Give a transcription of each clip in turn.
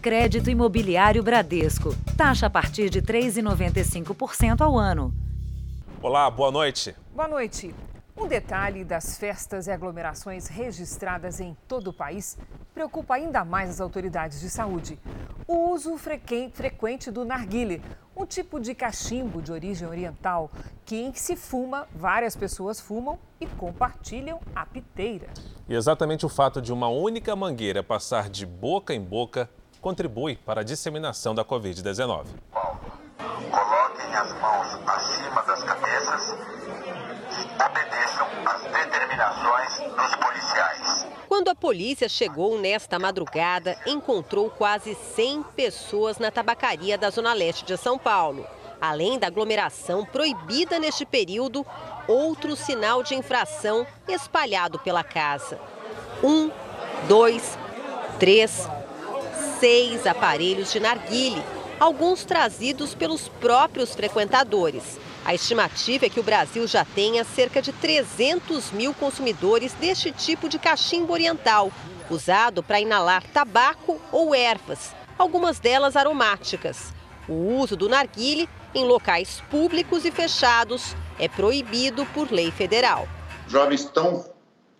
Crédito Imobiliário Bradesco. Taxa a partir de 3,95% ao ano. Olá, boa noite. Boa noite. Um detalhe das festas e aglomerações registradas em todo o país preocupa ainda mais as autoridades de saúde. O uso frequente do narguile, um tipo de cachimbo de origem oriental que em que se fuma, várias pessoas fumam e compartilham a piteira. E exatamente o fato de uma única mangueira passar de boca em boca contribui para a disseminação da Covid-19. Coloquem as mãos acima das cabeças obedeçam às determinações dos policiais. Quando a polícia chegou nesta madrugada, encontrou quase 100 pessoas na tabacaria da Zona Leste de São Paulo. Além da aglomeração proibida neste período, outro sinal de infração espalhado pela casa. Um, dois, três, seis aparelhos de narguile, alguns trazidos pelos próprios frequentadores. A estimativa é que o Brasil já tenha cerca de 300 mil consumidores deste tipo de cachimbo oriental, usado para inalar tabaco ou ervas, algumas delas aromáticas. O uso do narguile em locais públicos e fechados é proibido por lei federal. Jovens estão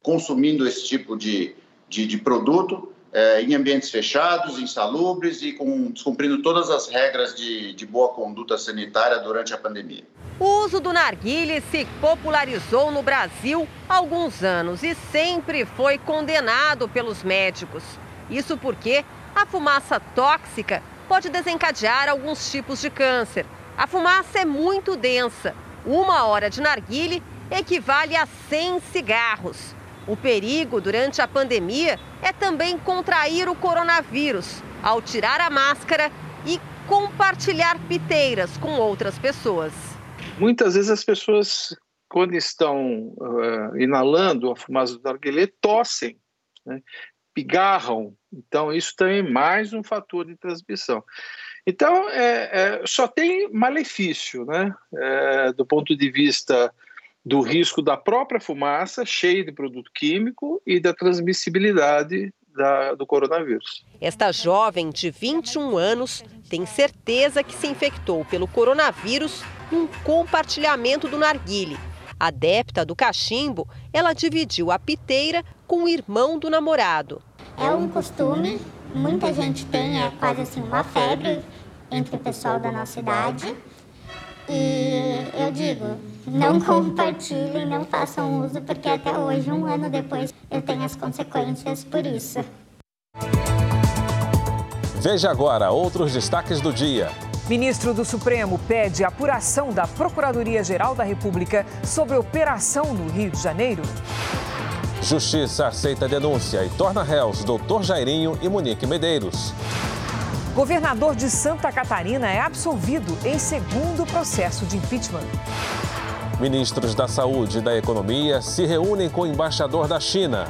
consumindo esse tipo de, de, de produto é, em ambientes fechados, insalubres e com, descumprindo todas as regras de, de boa conduta sanitária durante a pandemia. O uso do narguile se popularizou no Brasil há alguns anos e sempre foi condenado pelos médicos. Isso porque a fumaça tóxica pode desencadear alguns tipos de câncer. A fumaça é muito densa. Uma hora de narguile equivale a 100 cigarros. O perigo durante a pandemia é também contrair o coronavírus ao tirar a máscara e compartilhar piteiras com outras pessoas. Muitas vezes as pessoas, quando estão uh, inalando a fumaça do narguilé, tossem, né? pigarram. Então, isso também é mais um fator de transmissão. Então, é, é, só tem malefício, né? É, do ponto de vista do risco da própria fumaça, cheia de produto químico, e da transmissibilidade da, do coronavírus. Esta jovem de 21 anos tem certeza que se infectou pelo coronavírus num compartilhamento do narguile. Adepta do cachimbo, ela dividiu a piteira com o irmão do namorado. É um costume, muita gente tem, é quase assim uma febre entre o pessoal da nossa idade. E eu digo, não compartilhem, não façam uso, porque até hoje, um ano depois, eu tenho as consequências por isso. Veja agora outros destaques do dia. Ministro do Supremo pede apuração da Procuradoria-Geral da República sobre operação no Rio de Janeiro. Justiça aceita denúncia e torna réus Doutor Jairinho e Monique Medeiros. Governador de Santa Catarina é absolvido em segundo processo de impeachment. Ministros da Saúde e da Economia se reúnem com o embaixador da China.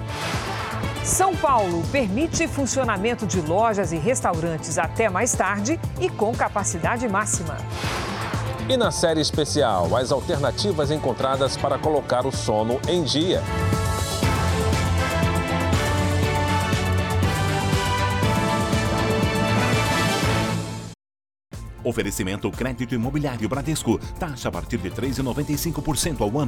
São Paulo permite funcionamento de lojas e restaurantes até mais tarde e com capacidade máxima. E na série especial, as alternativas encontradas para colocar o sono em dia. Oferecimento crédito imobiliário Bradesco. Taxa a partir de 3,95% ao ano.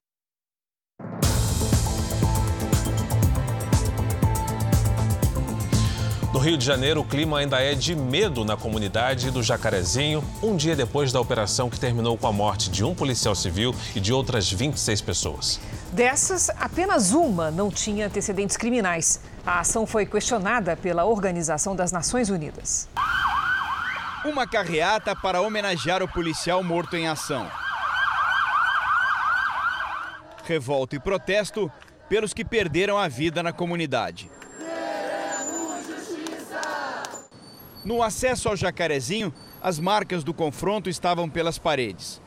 No Rio de Janeiro, o clima ainda é de medo na comunidade do Jacarezinho, um dia depois da operação que terminou com a morte de um policial civil e de outras 26 pessoas. Dessas, apenas uma não tinha antecedentes criminais. A ação foi questionada pela Organização das Nações Unidas. Uma carreata para homenagear o policial morto em ação. Revolta e protesto pelos que perderam a vida na comunidade. No acesso ao Jacarezinho, as marcas do confronto estavam pelas paredes.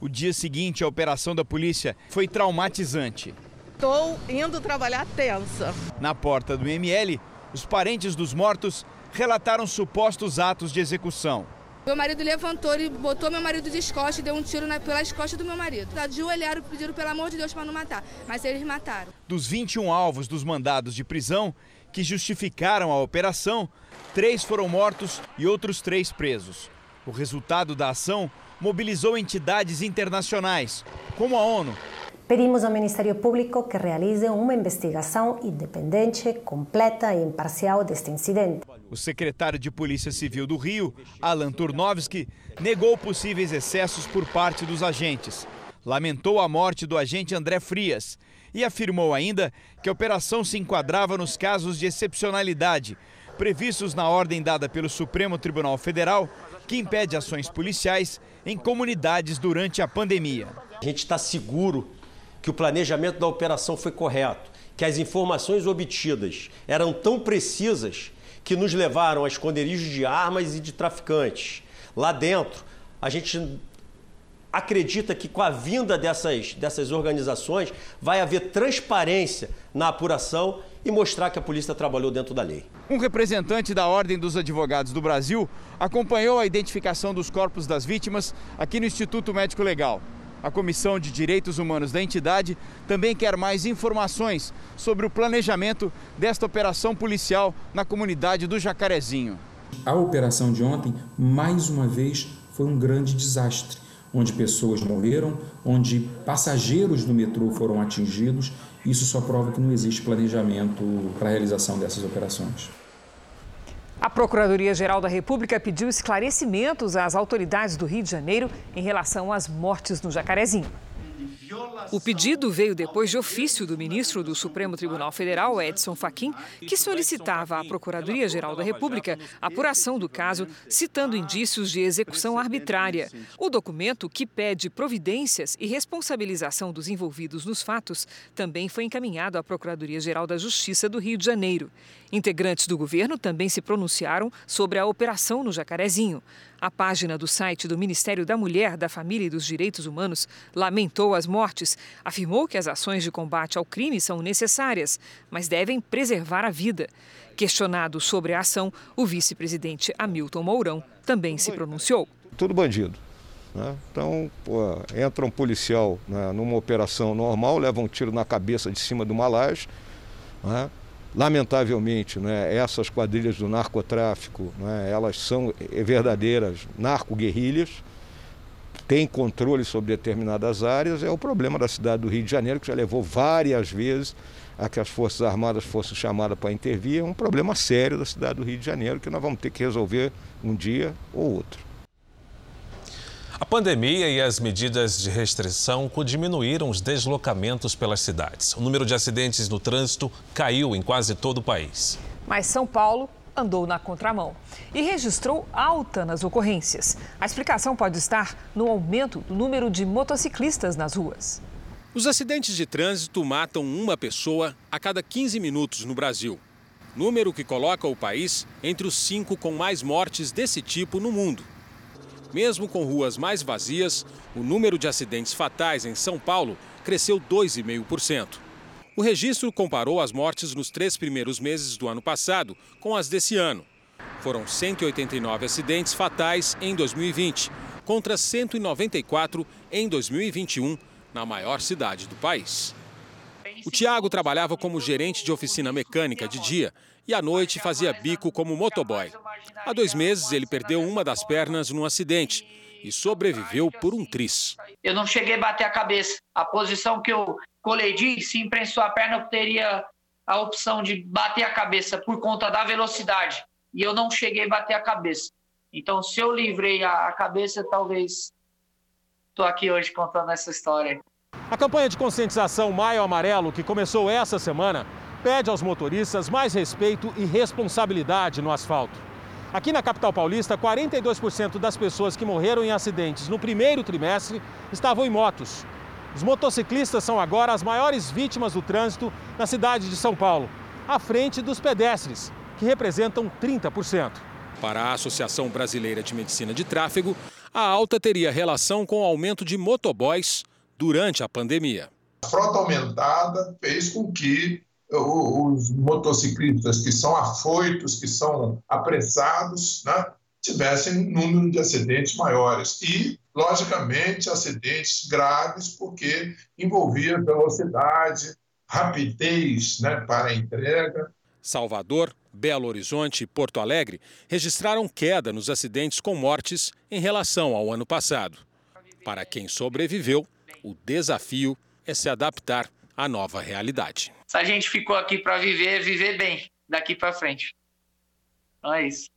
O dia seguinte à operação da polícia foi traumatizante. Estou indo trabalhar tensa. Na porta do ML, os parentes dos mortos relataram supostos atos de execução. Meu marido levantou e botou meu marido de costas e deu um tiro na, pelas costas do meu marido. Ajoelharam e pediram pelo amor de Deus para não matar, mas eles mataram. Dos 21 alvos dos mandados de prisão que justificaram a operação, três foram mortos e outros três presos. O resultado da ação mobilizou entidades internacionais, como a ONU, Pedimos ao Ministério Público que realize uma investigação independente, completa e imparcial deste incidente. O secretário de Polícia Civil do Rio, Alan Turnovski, negou possíveis excessos por parte dos agentes. Lamentou a morte do agente André Frias e afirmou ainda que a operação se enquadrava nos casos de excepcionalidade previstos na ordem dada pelo Supremo Tribunal Federal, que impede ações policiais em comunidades durante a pandemia. A gente está seguro que o planejamento da operação foi correto, que as informações obtidas eram tão precisas que nos levaram a esconderijos de armas e de traficantes. Lá dentro, a gente acredita que com a vinda dessas, dessas organizações vai haver transparência na apuração e mostrar que a polícia trabalhou dentro da lei. Um representante da Ordem dos Advogados do Brasil acompanhou a identificação dos corpos das vítimas aqui no Instituto Médico Legal. A Comissão de Direitos Humanos da entidade também quer mais informações sobre o planejamento desta operação policial na comunidade do Jacarezinho. A operação de ontem, mais uma vez, foi um grande desastre, onde pessoas morreram, onde passageiros do metrô foram atingidos. Isso só prova que não existe planejamento para a realização dessas operações. A Procuradoria-Geral da República pediu esclarecimentos às autoridades do Rio de Janeiro em relação às mortes no Jacarezinho. O pedido veio depois de ofício do ministro do Supremo Tribunal Federal, Edson Fachin, que solicitava à Procuradoria-Geral da República apuração do caso, citando indícios de execução arbitrária. O documento, que pede providências e responsabilização dos envolvidos nos fatos, também foi encaminhado à Procuradoria-Geral da Justiça do Rio de Janeiro. Integrantes do governo também se pronunciaram sobre a operação no Jacarezinho. A página do site do Ministério da Mulher, da Família e dos Direitos Humanos lamentou as mortes, afirmou que as ações de combate ao crime são necessárias, mas devem preservar a vida. Questionado sobre a ação, o vice-presidente Hamilton Mourão também se pronunciou. Tudo bandido. Né? Então, pô, entra um policial né, numa operação normal, leva um tiro na cabeça de cima de uma laje. Né? Lamentavelmente, né, essas quadrilhas do narcotráfico, né, elas são verdadeiras narco-guerrilhas, têm controle sobre determinadas áreas, é o problema da cidade do Rio de Janeiro, que já levou várias vezes a que as Forças Armadas fossem chamadas para intervir, é um problema sério da cidade do Rio de Janeiro que nós vamos ter que resolver um dia ou outro. A pandemia e as medidas de restrição diminuíram os deslocamentos pelas cidades. O número de acidentes no trânsito caiu em quase todo o país. Mas São Paulo andou na contramão e registrou alta nas ocorrências. A explicação pode estar no aumento do número de motociclistas nas ruas. Os acidentes de trânsito matam uma pessoa a cada 15 minutos no Brasil. Número que coloca o país entre os cinco com mais mortes desse tipo no mundo. Mesmo com ruas mais vazias, o número de acidentes fatais em São Paulo cresceu 2,5%. O registro comparou as mortes nos três primeiros meses do ano passado com as desse ano. Foram 189 acidentes fatais em 2020, contra 194 em 2021, na maior cidade do país. O Tiago trabalhava como gerente de oficina mecânica de dia e à noite fazia bico como motoboy. Há dois meses ele perdeu uma das pernas num acidente e sobreviveu por um tris. Eu não cheguei a bater a cabeça. A posição que eu coledi, se imprensou a perna, eu teria a opção de bater a cabeça por conta da velocidade. E eu não cheguei a bater a cabeça. Então, se eu livrei a cabeça, talvez estou aqui hoje contando essa história. A campanha de conscientização Maio Amarelo, que começou essa semana, pede aos motoristas mais respeito e responsabilidade no asfalto. Aqui na capital paulista, 42% das pessoas que morreram em acidentes no primeiro trimestre estavam em motos. Os motociclistas são agora as maiores vítimas do trânsito na cidade de São Paulo, à frente dos pedestres, que representam 30%. Para a Associação Brasileira de Medicina de Tráfego, a alta teria relação com o aumento de motoboys durante a pandemia. A frota aumentada fez com que os motociclistas que são afoitos, que são apressados, né, tivessem número de acidentes maiores. E, logicamente, acidentes graves, porque envolvia velocidade, rapidez né, para a entrega. Salvador, Belo Horizonte e Porto Alegre registraram queda nos acidentes com mortes em relação ao ano passado. Para quem sobreviveu, o desafio é se adaptar à nova realidade. Se a gente ficou aqui para viver, viver bem daqui para frente. Então é isso.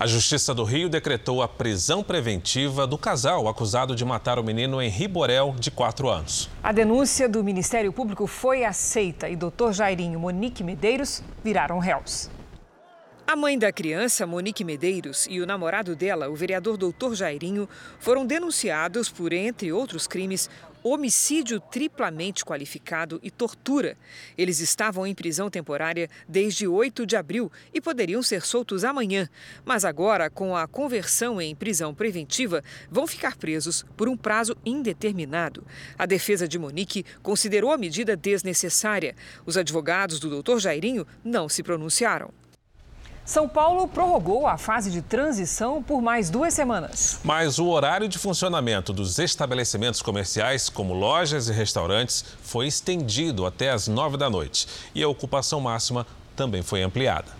A Justiça do Rio decretou a prisão preventiva do casal acusado de matar o menino Henri Borel, de 4 anos. A denúncia do Ministério Público foi aceita e Dr. Jairinho e Monique Medeiros viraram réus. A mãe da criança, Monique Medeiros, e o namorado dela, o vereador Dr. Jairinho, foram denunciados por, entre outros crimes, homicídio triplamente qualificado e tortura. Eles estavam em prisão temporária desde 8 de abril e poderiam ser soltos amanhã. Mas agora, com a conversão em prisão preventiva, vão ficar presos por um prazo indeterminado. A defesa de Monique considerou a medida desnecessária. Os advogados do Dr. Jairinho não se pronunciaram. São Paulo prorrogou a fase de transição por mais duas semanas. Mas o horário de funcionamento dos estabelecimentos comerciais, como lojas e restaurantes, foi estendido até as nove da noite. E a ocupação máxima também foi ampliada.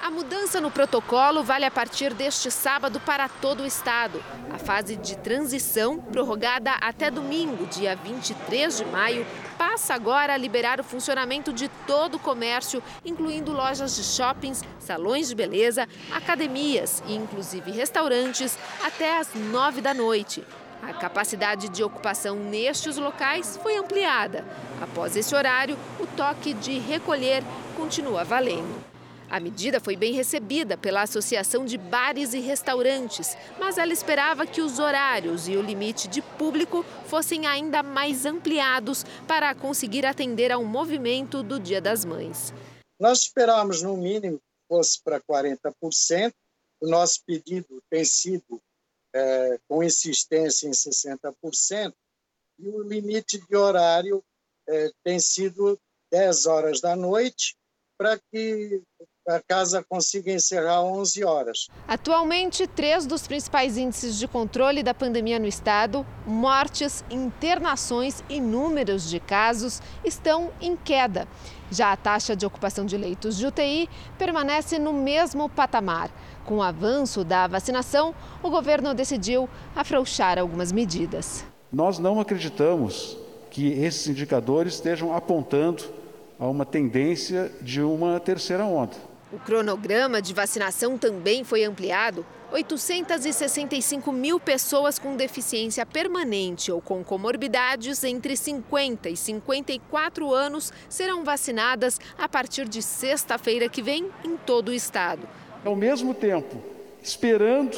A mudança no protocolo vale a partir deste sábado para todo o estado. A fase de transição, prorrogada até domingo, dia 23 de maio, passa agora a liberar o funcionamento de todo o comércio, incluindo lojas de shoppings, salões de beleza, academias e inclusive restaurantes, até às nove da noite. A capacidade de ocupação nestes locais foi ampliada. Após esse horário, o toque de recolher continua valendo. A medida foi bem recebida pela Associação de Bares e Restaurantes, mas ela esperava que os horários e o limite de público fossem ainda mais ampliados para conseguir atender ao movimento do Dia das Mães. Nós esperávamos, no mínimo, que fosse para 40%. O nosso pedido tem sido é, com insistência em 60%, e o limite de horário é, tem sido 10 horas da noite, para que a casa consiga encerrar 11 horas. Atualmente, três dos principais índices de controle da pandemia no estado, mortes, internações e números de casos, estão em queda. Já a taxa de ocupação de leitos de UTI permanece no mesmo patamar. Com o avanço da vacinação, o governo decidiu afrouxar algumas medidas. Nós não acreditamos que esses indicadores estejam apontando a uma tendência de uma terceira onda. O cronograma de vacinação também foi ampliado. 865 mil pessoas com deficiência permanente ou com comorbidades entre 50 e 54 anos serão vacinadas a partir de sexta-feira que vem em todo o estado. Ao mesmo tempo, esperando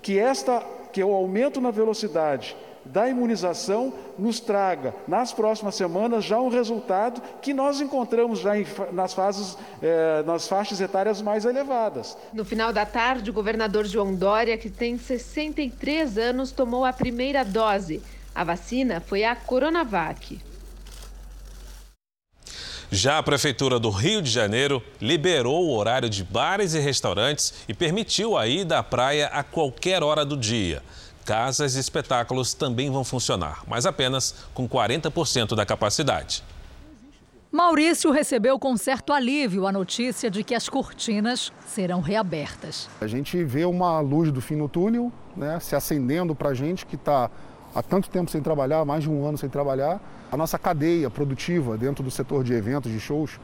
que, esta, que o aumento na velocidade da imunização nos traga, nas próximas semanas, já um resultado que nós encontramos já em, nas, fases, eh, nas faixas etárias mais elevadas. No final da tarde, o governador João Dória, que tem 63 anos, tomou a primeira dose. A vacina foi a Coronavac. Já a Prefeitura do Rio de Janeiro liberou o horário de bares e restaurantes e permitiu a ida à praia a qualquer hora do dia. Casas e espetáculos também vão funcionar, mas apenas com 40% da capacidade. Maurício recebeu com certo alívio a notícia de que as cortinas serão reabertas. A gente vê uma luz do fim no túnel né, se acendendo para a gente que está há tanto tempo sem trabalhar, mais de um ano sem trabalhar. A nossa cadeia produtiva dentro do setor de eventos, de shows,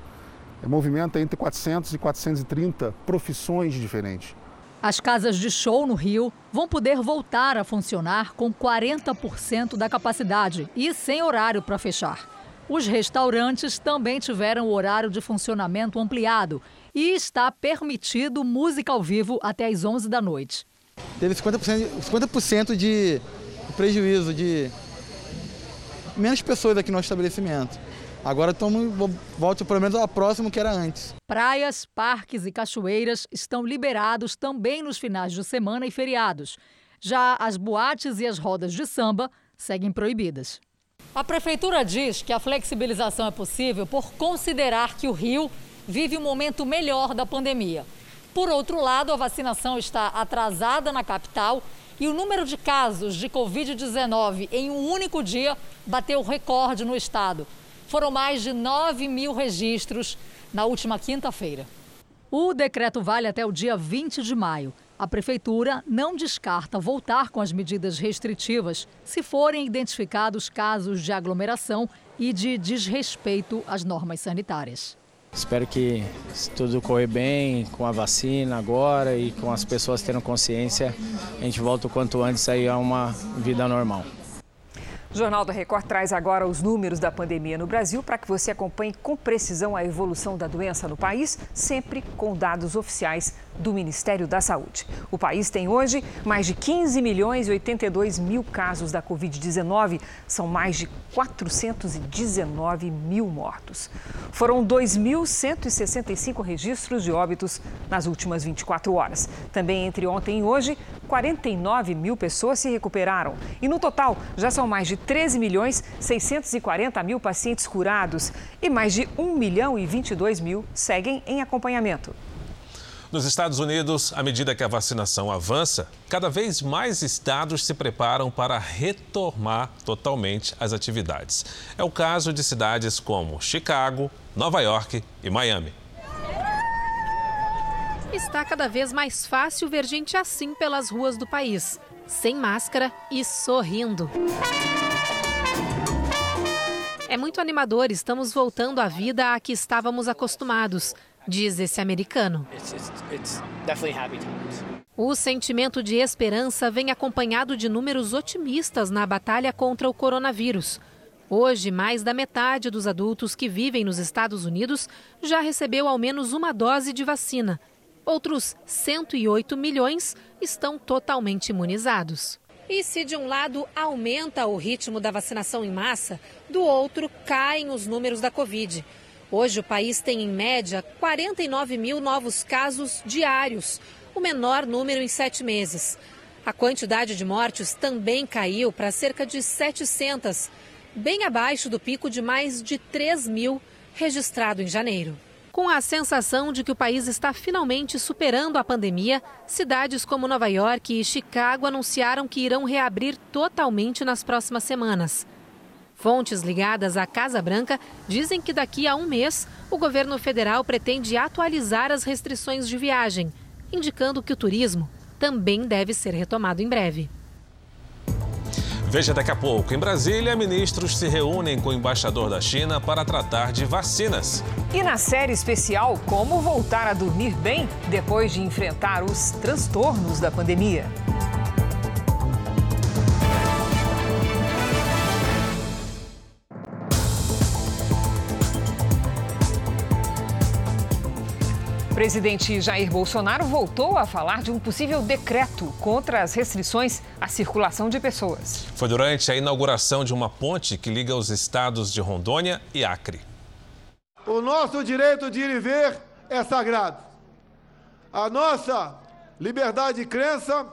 movimenta entre 400 e 430 profissões diferentes. As casas de show no Rio vão poder voltar a funcionar com 40% da capacidade e sem horário para fechar. Os restaurantes também tiveram o horário de funcionamento ampliado e está permitido música ao vivo até às 11 da noite. Teve 50%, 50 de prejuízo de menos pessoas aqui no estabelecimento. Agora estamos, volta pelo menos ao próximo que era antes. Praias, parques e cachoeiras estão liberados também nos finais de semana e feriados. Já as boates e as rodas de samba seguem proibidas. A prefeitura diz que a flexibilização é possível por considerar que o Rio vive um momento melhor da pandemia. Por outro lado, a vacinação está atrasada na capital e o número de casos de Covid-19 em um único dia bateu recorde no estado. Foram mais de 9 mil registros na última quinta-feira. O decreto vale até o dia 20 de maio. A prefeitura não descarta voltar com as medidas restritivas se forem identificados casos de aglomeração e de desrespeito às normas sanitárias. Espero que tudo correr bem com a vacina agora e com as pessoas tendo consciência, a gente volta o quanto antes aí a uma vida normal. O Jornal da Record traz agora os números da pandemia no Brasil para que você acompanhe com precisão a evolução da doença no país, sempre com dados oficiais do Ministério da Saúde. O país tem hoje mais de 15 milhões e 82 mil casos da Covid-19. São mais de 419 mil mortos. Foram 2.165 registros de óbitos nas últimas 24 horas. Também entre ontem e hoje, 49 mil pessoas se recuperaram. E no total, já são mais de 13 milhões 640 mil pacientes curados e mais de 1 milhão e 22 mil seguem em acompanhamento. Nos Estados Unidos, à medida que a vacinação avança, cada vez mais estados se preparam para retomar totalmente as atividades. É o caso de cidades como Chicago, Nova York e Miami. Está cada vez mais fácil ver gente assim pelas ruas do país, sem máscara e sorrindo. É muito animador, estamos voltando à vida a que estávamos acostumados, diz esse americano. O sentimento de esperança vem acompanhado de números otimistas na batalha contra o coronavírus. Hoje, mais da metade dos adultos que vivem nos Estados Unidos já recebeu ao menos uma dose de vacina. Outros 108 milhões estão totalmente imunizados. E se de um lado aumenta o ritmo da vacinação em massa, do outro caem os números da Covid. Hoje o país tem em média 49 mil novos casos diários, o menor número em sete meses. A quantidade de mortes também caiu para cerca de 700, bem abaixo do pico de mais de 3 mil registrado em janeiro. Com a sensação de que o país está finalmente superando a pandemia, cidades como Nova York e Chicago anunciaram que irão reabrir totalmente nas próximas semanas. Fontes ligadas à Casa Branca dizem que daqui a um mês o governo federal pretende atualizar as restrições de viagem, indicando que o turismo também deve ser retomado em breve. Veja daqui a pouco. Em Brasília, ministros se reúnem com o embaixador da China para tratar de vacinas. E na série especial, como voltar a dormir bem depois de enfrentar os transtornos da pandemia. Presidente Jair Bolsonaro voltou a falar de um possível decreto contra as restrições à circulação de pessoas. Foi durante a inauguração de uma ponte que liga os estados de Rondônia e Acre. O nosso direito de ir e ver é sagrado. A nossa liberdade de crença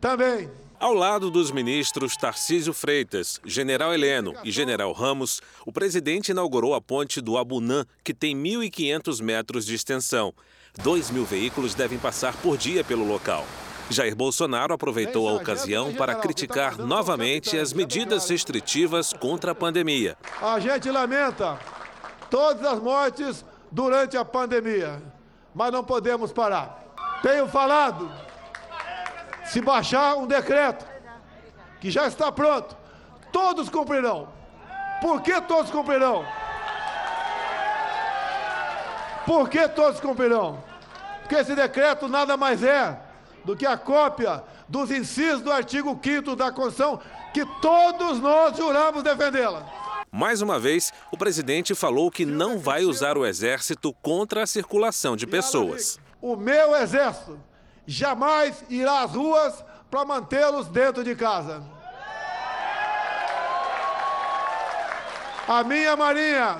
também. Ao lado dos ministros Tarcísio Freitas, General Heleno e General Ramos, o presidente inaugurou a ponte do Abunã, que tem 1.500 metros de extensão. Dois mil veículos devem passar por dia pelo local. Jair Bolsonaro aproveitou a ocasião para criticar novamente as medidas restritivas contra a pandemia. A gente lamenta todas as mortes durante a pandemia, mas não podemos parar. Tenho falado se baixar um decreto que já está pronto, todos cumprirão. Por que todos cumprirão? Por que todos cumprirão? Porque esse decreto nada mais é do que a cópia dos incisos do artigo 5 da Constituição que todos nós juramos defendê-la. Mais uma vez, o presidente falou que não vai usar o exército contra a circulação de pessoas. O meu exército jamais irá às ruas para mantê-los dentro de casa. A minha marinha,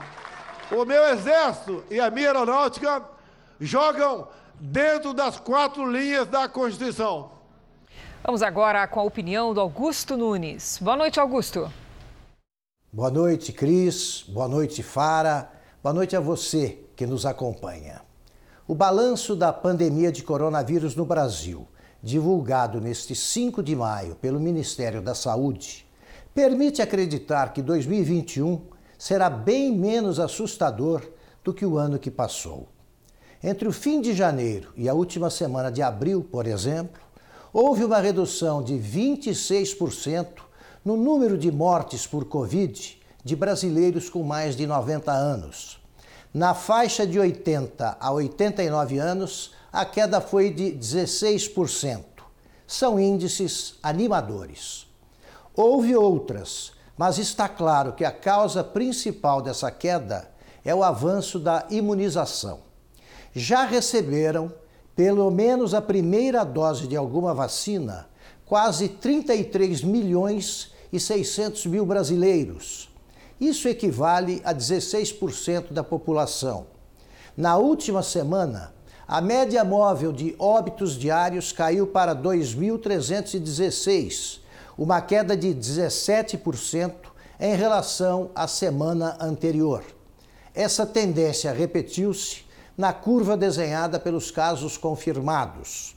o meu exército e a minha aeronáutica jogam dentro das quatro linhas da Constituição. Vamos agora com a opinião do Augusto Nunes. Boa noite, Augusto. Boa noite, Cris. Boa noite, Fara. Boa noite a você que nos acompanha. O balanço da pandemia de coronavírus no Brasil, divulgado neste 5 de maio pelo Ministério da Saúde, permite acreditar que 2021 será bem menos assustador do que o ano que passou. Entre o fim de janeiro e a última semana de abril, por exemplo, houve uma redução de 26% no número de mortes por Covid de brasileiros com mais de 90 anos. Na faixa de 80 a 89 anos, a queda foi de 16%. São índices animadores. Houve outras, mas está claro que a causa principal dessa queda é o avanço da imunização. Já receberam pelo menos a primeira dose de alguma vacina quase 33 milhões e 600 mil brasileiros isso equivale a 16% da população. Na última semana, a média móvel de óbitos diários caiu para 2.316, uma queda de 17% em relação à semana anterior. Essa tendência repetiu-se na curva desenhada pelos casos confirmados.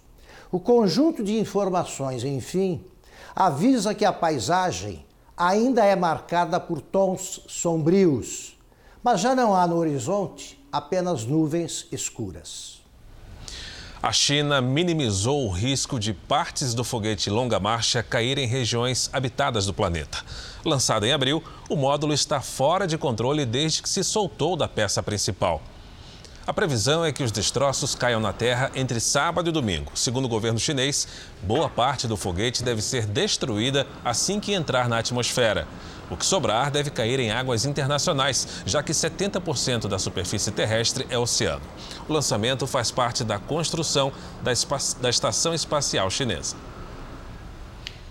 O conjunto de informações, enfim, avisa que a paisagem ainda é marcada por tons sombrios, mas já não há no horizonte apenas nuvens escuras. A China minimizou o risco de partes do foguete Longa Marcha caírem em regiões habitadas do planeta. Lançado em abril, o módulo está fora de controle desde que se soltou da peça principal. A previsão é que os destroços caiam na Terra entre sábado e domingo. Segundo o governo chinês, boa parte do foguete deve ser destruída assim que entrar na atmosfera. O que sobrar deve cair em águas internacionais, já que 70% da superfície terrestre é oceano. O lançamento faz parte da construção da, da Estação Espacial Chinesa.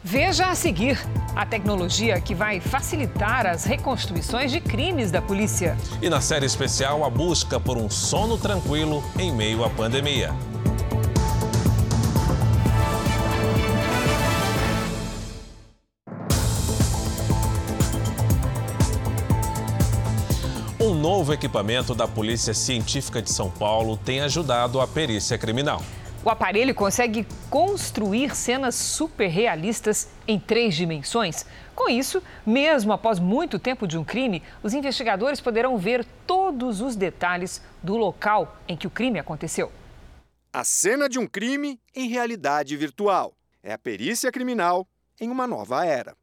Veja a seguir a tecnologia que vai facilitar as reconstituições de crimes da polícia. E na série especial, a busca por um sono tranquilo em meio à pandemia. Um novo equipamento da Polícia Científica de São Paulo tem ajudado a perícia criminal. O aparelho consegue construir cenas super realistas em três dimensões. Com isso, mesmo após muito tempo de um crime, os investigadores poderão ver todos os detalhes do local em que o crime aconteceu. A cena de um crime em realidade virtual. É a perícia criminal em uma nova era.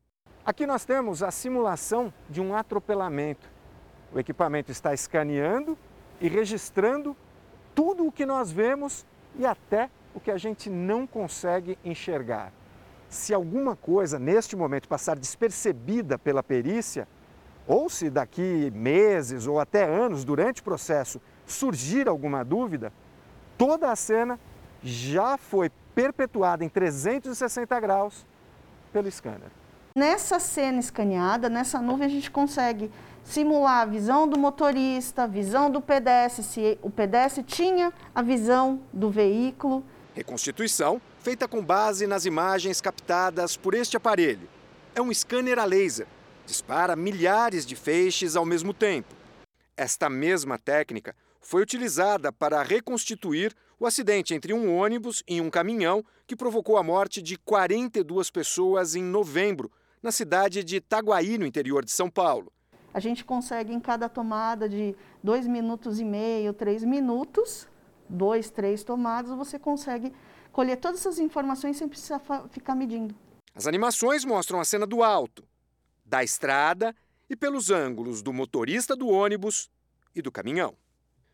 Aqui nós temos a simulação de um atropelamento. O equipamento está escaneando e registrando tudo o que nós vemos e até o que a gente não consegue enxergar. Se alguma coisa neste momento passar despercebida pela perícia, ou se daqui meses ou até anos durante o processo surgir alguma dúvida, toda a cena já foi perpetuada em 360 graus pelo scanner. Nessa cena escaneada, nessa nuvem, a gente consegue simular a visão do motorista, a visão do pedestre, se o pedestre tinha a visão do veículo. Reconstituição feita com base nas imagens captadas por este aparelho. É um scanner a laser. Dispara milhares de feixes ao mesmo tempo. Esta mesma técnica foi utilizada para reconstituir o acidente entre um ônibus e um caminhão que provocou a morte de 42 pessoas em novembro, na cidade de Itaguaí, no interior de São Paulo a gente consegue em cada tomada de dois minutos e meio, três minutos, dois, três tomadas, você consegue colher todas essas informações sem precisar ficar medindo. As animações mostram a cena do alto, da estrada e pelos ângulos do motorista do ônibus e do caminhão.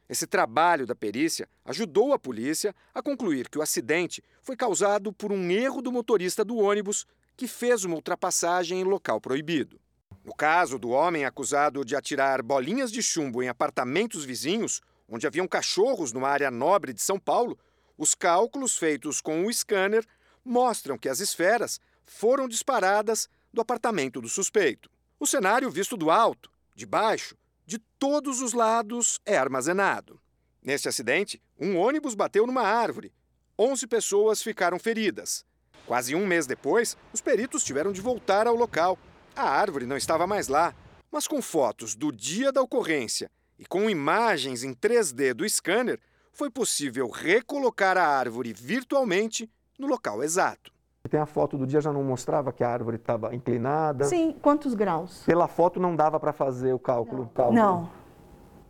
Esse trabalho da perícia ajudou a polícia a concluir que o acidente foi causado por um erro do motorista do ônibus que fez uma ultrapassagem em local proibido. No caso do homem acusado de atirar bolinhas de chumbo em apartamentos vizinhos, onde haviam cachorros numa área nobre de São Paulo, os cálculos feitos com o scanner mostram que as esferas foram disparadas do apartamento do suspeito. O cenário visto do alto, de baixo, de todos os lados é armazenado. Neste acidente, um ônibus bateu numa árvore. 11 pessoas ficaram feridas. Quase um mês depois, os peritos tiveram de voltar ao local a árvore não estava mais lá, mas com fotos do dia da ocorrência e com imagens em 3D do scanner, foi possível recolocar a árvore virtualmente no local exato. Tem a foto do dia, já não mostrava que a árvore estava inclinada? Sim, quantos graus? Pela foto não dava para fazer o cálculo? Não. cálculo. não.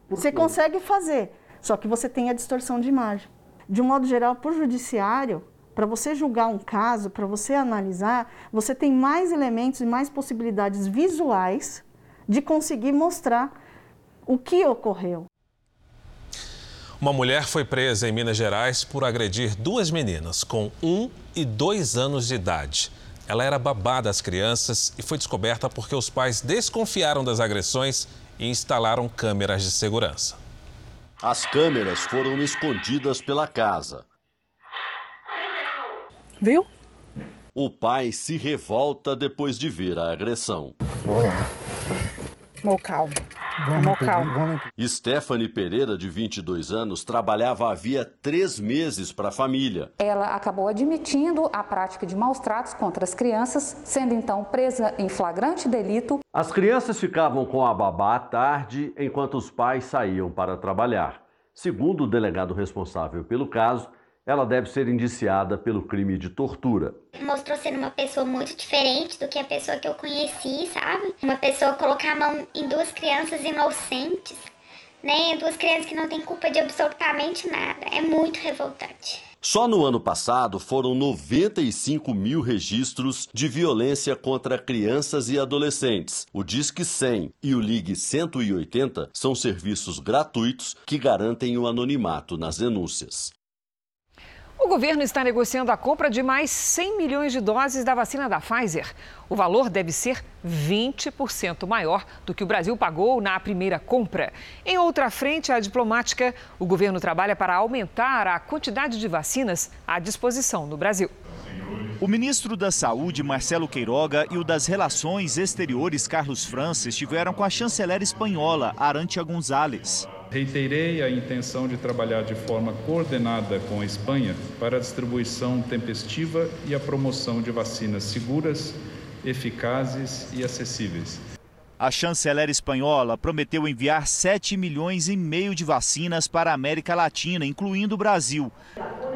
Você consegue fazer, só que você tem a distorção de imagem. De um modo geral, para o judiciário, para você julgar um caso, para você analisar, você tem mais elementos e mais possibilidades visuais de conseguir mostrar o que ocorreu. Uma mulher foi presa em Minas Gerais por agredir duas meninas com um e dois anos de idade. Ela era babá das crianças e foi descoberta porque os pais desconfiaram das agressões e instalaram câmeras de segurança. As câmeras foram escondidas pela casa. Viu? O pai se revolta depois de ver a agressão. Mocal. Mocal. Stephanie Pereira, de 22 anos, trabalhava havia três meses para a família. Ela acabou admitindo a prática de maus tratos contra as crianças, sendo então presa em flagrante delito. As crianças ficavam com a babá à tarde, enquanto os pais saíam para trabalhar. Segundo o delegado responsável pelo caso, ela deve ser indiciada pelo crime de tortura. Mostrou ser uma pessoa muito diferente do que a pessoa que eu conheci, sabe? Uma pessoa colocar a mão em duas crianças inocentes, né? Duas crianças que não têm culpa de absolutamente nada. É muito revoltante. Só no ano passado foram 95 mil registros de violência contra crianças e adolescentes. O Disque 100 e o Ligue 180 são serviços gratuitos que garantem o anonimato nas denúncias. O governo está negociando a compra de mais 100 milhões de doses da vacina da Pfizer. O valor deve ser 20% maior do que o Brasil pagou na primeira compra. Em outra frente, a diplomática, o governo trabalha para aumentar a quantidade de vacinas à disposição no Brasil. O ministro da Saúde, Marcelo Queiroga, e o das Relações Exteriores, Carlos França, estiveram com a chanceler espanhola, Arantia González. Reiterei a intenção de trabalhar de forma coordenada com a Espanha para a distribuição tempestiva e a promoção de vacinas seguras, eficazes e acessíveis. A chanceler espanhola prometeu enviar 7 milhões e meio de vacinas para a América Latina, incluindo o Brasil.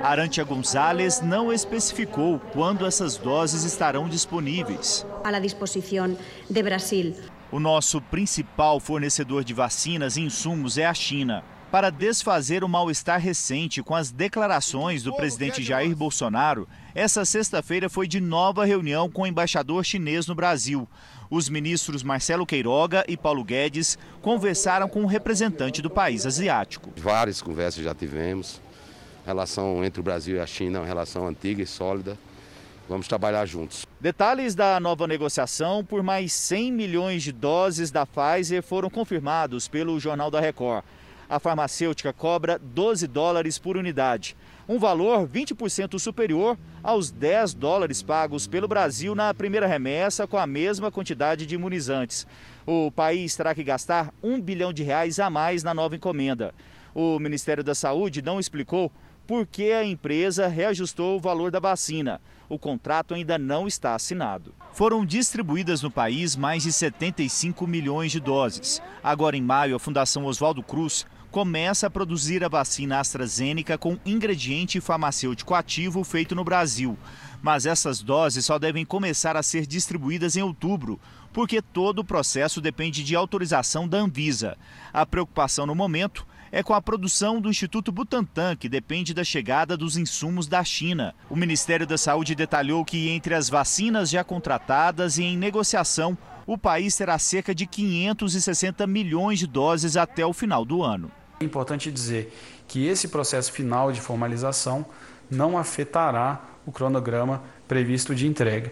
Arantia González não especificou quando essas doses estarão disponíveis. À disposição de Brasil. O nosso principal fornecedor de vacinas e insumos é a China. Para desfazer o mal-estar recente com as declarações do presidente Jair Bolsonaro, essa sexta-feira foi de nova reunião com o embaixador chinês no Brasil. Os ministros Marcelo Queiroga e Paulo Guedes conversaram com o um representante do país asiático. Várias conversas já tivemos. A relação entre o Brasil e a China é uma relação antiga e sólida. Vamos trabalhar juntos. Detalhes da nova negociação por mais 100 milhões de doses da Pfizer foram confirmados pelo Jornal da Record. A farmacêutica cobra 12 dólares por unidade, um valor 20% superior aos 10 dólares pagos pelo Brasil na primeira remessa com a mesma quantidade de imunizantes. O país terá que gastar um bilhão de reais a mais na nova encomenda. O Ministério da Saúde não explicou por que a empresa reajustou o valor da vacina o contrato ainda não está assinado. Foram distribuídas no país mais de 75 milhões de doses. Agora, em maio, a Fundação Oswaldo Cruz começa a produzir a vacina AstraZeneca com ingrediente farmacêutico ativo feito no Brasil. Mas essas doses só devem começar a ser distribuídas em outubro, porque todo o processo depende de autorização da Anvisa. A preocupação no momento é com a produção do Instituto Butantan, que depende da chegada dos insumos da China. O Ministério da Saúde detalhou que entre as vacinas já contratadas e em negociação, o país terá cerca de 560 milhões de doses até o final do ano. É importante dizer que esse processo final de formalização não afetará o cronograma previsto de entrega.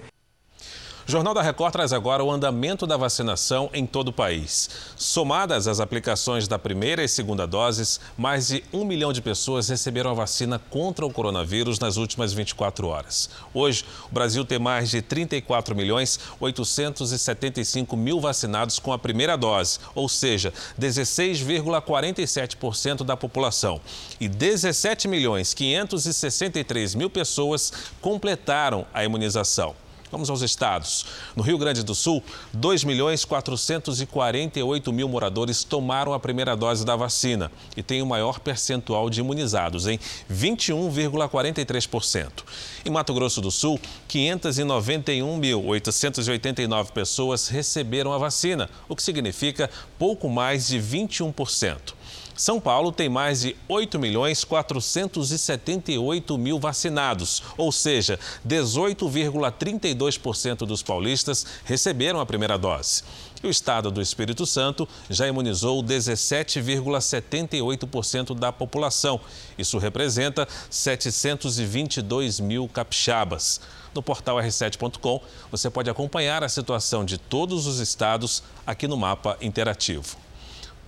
O Jornal da Record traz agora o andamento da vacinação em todo o país. Somadas as aplicações da primeira e segunda doses, mais de um milhão de pessoas receberam a vacina contra o coronavírus nas últimas 24 horas. Hoje, o Brasil tem mais de 34 milhões 875 mil vacinados com a primeira dose, ou seja, 16,47% da população. E 17 milhões 563 mil pessoas completaram a imunização. Vamos aos estados. No Rio Grande do Sul, 2 milhões 448 mil moradores tomaram a primeira dose da vacina e tem o maior percentual de imunizados, em 21,43%. Em Mato Grosso do Sul, 591.889 pessoas receberam a vacina, o que significa pouco mais de 21%. São Paulo tem mais de 8 milhões 478 mil vacinados, ou seja, 18,32% dos paulistas receberam a primeira dose. E o estado do Espírito Santo já imunizou 17,78% da população. Isso representa 722 mil capixabas. No portal r7.com você pode acompanhar a situação de todos os estados aqui no mapa interativo.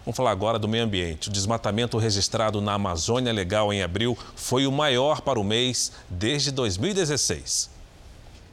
Vamos falar agora do meio ambiente. O desmatamento registrado na Amazônia Legal em abril foi o maior para o mês desde 2016.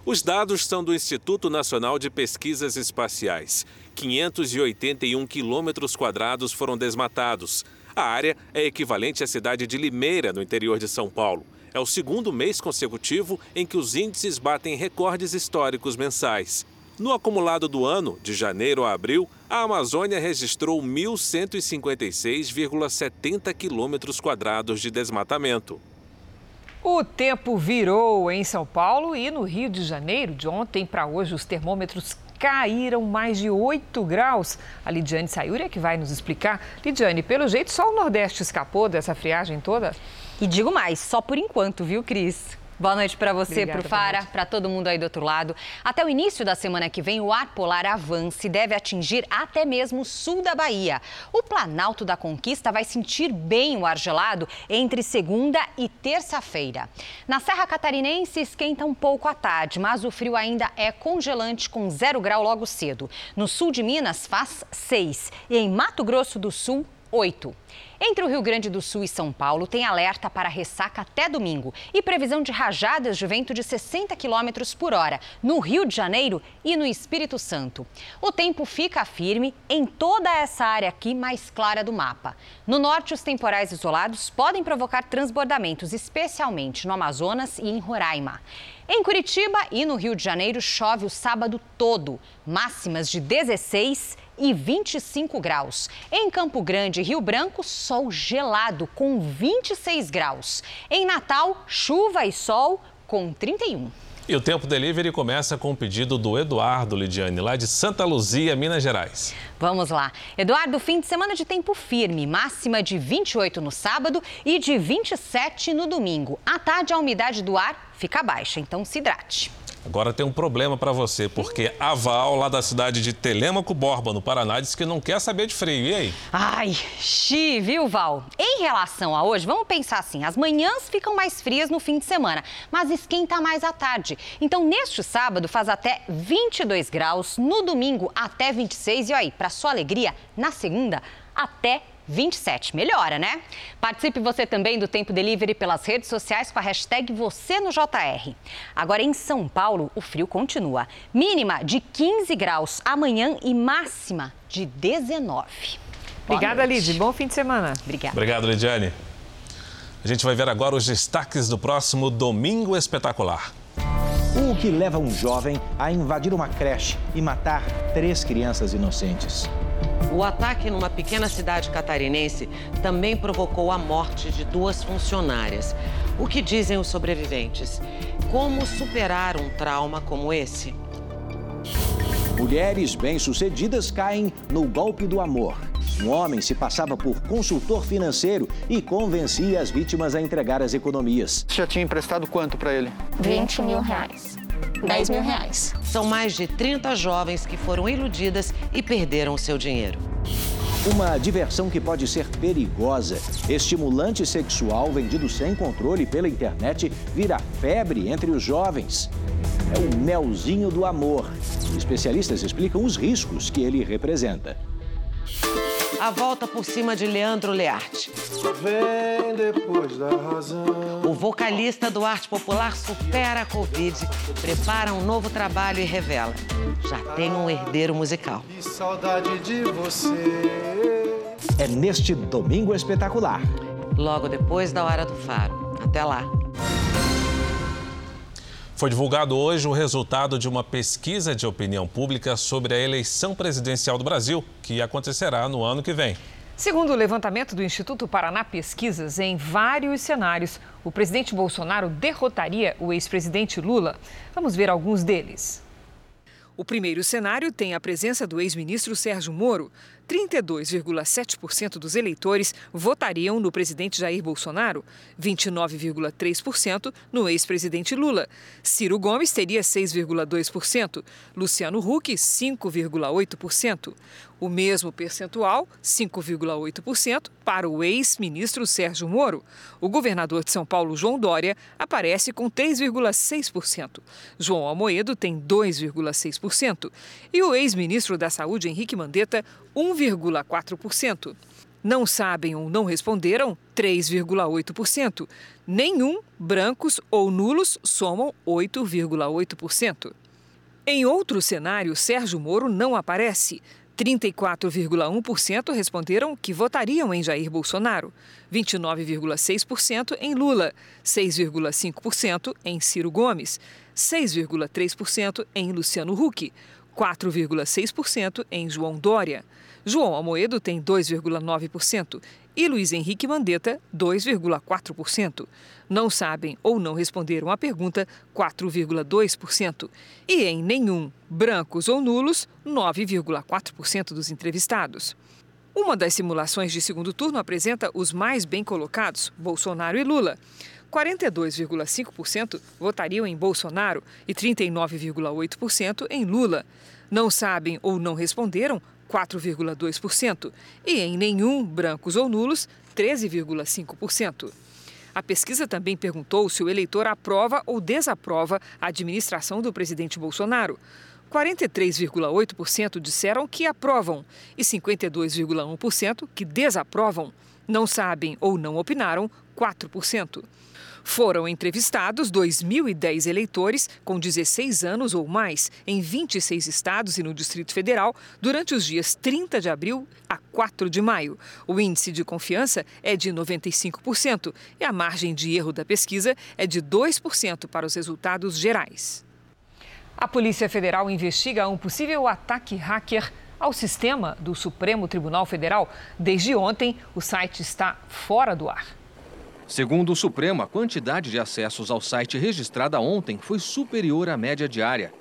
Os dados são do Instituto Nacional de Pesquisas Espaciais. 581 quilômetros quadrados foram desmatados. A área é equivalente à cidade de Limeira, no interior de São Paulo. É o segundo mês consecutivo em que os índices batem recordes históricos mensais. No acumulado do ano, de janeiro a abril, a Amazônia registrou 1.156,70 quilômetros quadrados de desmatamento. O tempo virou em São Paulo e no Rio de Janeiro. De ontem para hoje, os termômetros caíram mais de 8 graus. A Lidiane Sayuri é que vai nos explicar. Lidiane, pelo jeito, só o Nordeste escapou dessa friagem toda? E digo mais, só por enquanto, viu, Cris? Boa noite para você, para o Fara, para todo mundo aí do outro lado. Até o início da semana que vem, o ar polar avança e deve atingir até mesmo o sul da Bahia. O Planalto da Conquista vai sentir bem o ar gelado entre segunda e terça-feira. Na Serra Catarinense esquenta um pouco à tarde, mas o frio ainda é congelante com zero grau logo cedo. No sul de Minas faz seis e em Mato Grosso do Sul, oito. Entre o Rio Grande do Sul e São Paulo, tem alerta para ressaca até domingo e previsão de rajadas de vento de 60 km por hora no Rio de Janeiro e no Espírito Santo. O tempo fica firme em toda essa área aqui mais clara do mapa. No norte, os temporais isolados podem provocar transbordamentos, especialmente no Amazonas e em Roraima. Em Curitiba e no Rio de Janeiro chove o sábado todo, máximas de 16 e 25 graus. Em Campo Grande e Rio Branco, sol gelado com 26 graus. Em Natal, chuva e sol com 31. E o Tempo Delivery começa com o pedido do Eduardo Lidiane, lá de Santa Luzia, Minas Gerais. Vamos lá. Eduardo, fim de semana de tempo firme, máxima de 28 no sábado e de 27 no domingo. À tarde, a umidade do ar fica baixa, então se hidrate. Agora tem um problema para você, porque a Val, lá da cidade de Telêmaco Borba, no Paraná, disse que não quer saber de frio. E aí? Ai, xi, viu, Val? Em relação a hoje, vamos pensar assim: as manhãs ficam mais frias no fim de semana, mas esquenta mais à tarde. Então, neste sábado, faz até 22 graus, no domingo, até 26. E aí, para sua alegria, na segunda, até 27. Melhora, né? Participe você também do Tempo Delivery pelas redes sociais com a hashtag você no JR. Agora em São Paulo, o frio continua. Mínima de 15 graus amanhã e máxima de 19. Obrigada, Lid. Bom fim de semana. Obrigada. Obrigado, Lidiane. A gente vai ver agora os destaques do próximo Domingo Espetacular. O que leva um jovem a invadir uma creche e matar três crianças inocentes? O ataque numa pequena cidade catarinense também provocou a morte de duas funcionárias. O que dizem os sobreviventes? Como superar um trauma como esse? Mulheres bem-sucedidas caem no golpe do amor. Um homem se passava por consultor financeiro e convencia as vítimas a entregar as economias. Você já tinha emprestado quanto para ele? 20 mil reais. 10 mil reais. São mais de 30 jovens que foram iludidas e perderam seu dinheiro. Uma diversão que pode ser perigosa. Estimulante sexual vendido sem controle pela internet vira febre entre os jovens. É o melzinho do amor. Especialistas explicam os riscos que ele representa. A volta por cima de Leandro Learte. Vem depois da razão. O vocalista do arte popular supera a Covid, prepara um novo trabalho e revela. Já tem um herdeiro musical. Que saudade de você. É neste domingo espetacular. Logo depois da hora do faro. Até lá. Foi divulgado hoje o resultado de uma pesquisa de opinião pública sobre a eleição presidencial do Brasil, que acontecerá no ano que vem. Segundo o levantamento do Instituto Paraná Pesquisas, em vários cenários, o presidente Bolsonaro derrotaria o ex-presidente Lula. Vamos ver alguns deles. O primeiro cenário tem a presença do ex-ministro Sérgio Moro. 32,7% dos eleitores votariam no presidente Jair Bolsonaro, 29,3% no ex-presidente Lula. Ciro Gomes teria 6,2%, Luciano Huck, 5,8%. O mesmo percentual, 5,8%, para o ex-ministro Sérgio Moro. O governador de São Paulo, João Dória, aparece com 3,6%. João Almoedo tem 2,6%. E o ex-ministro da Saúde, Henrique Mandetta, 1,4%. Não sabem ou não responderam, 3,8%. Nenhum, brancos ou nulos, somam 8,8%. Em outro cenário, Sérgio Moro não aparece. 34,1% responderam que votariam em Jair Bolsonaro, 29,6% em Lula, 6,5% em Ciro Gomes, 6,3% em Luciano Huck, 4,6% em João Dória. João Almoedo tem 2,9% e Luiz Henrique Mandetta, 2,4%. Não sabem ou não responderam à pergunta, 4,2%. E em nenhum, brancos ou nulos, 9,4% dos entrevistados. Uma das simulações de segundo turno apresenta os mais bem colocados, Bolsonaro e Lula. 42,5% votariam em Bolsonaro e 39,8% em Lula. Não sabem ou não responderam 4,2%. E em nenhum, brancos ou nulos, 13,5%. A pesquisa também perguntou se o eleitor aprova ou desaprova a administração do presidente Bolsonaro. 43,8% disseram que aprovam e 52,1% que desaprovam. Não sabem ou não opinaram 4%. Foram entrevistados 2.010 eleitores com 16 anos ou mais em 26 estados e no Distrito Federal durante os dias 30 de abril a 4 de maio. O índice de confiança é de 95% e a margem de erro da pesquisa é de 2% para os resultados gerais. A Polícia Federal investiga um possível ataque hacker ao sistema do Supremo Tribunal Federal. Desde ontem, o site está fora do ar. Segundo o Supremo, a quantidade de acessos ao site registrada ontem foi superior à média diária.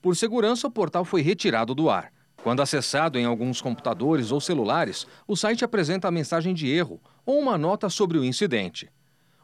Por segurança, o portal foi retirado do ar. Quando acessado em alguns computadores ou celulares, o site apresenta a mensagem de erro ou uma nota sobre o incidente.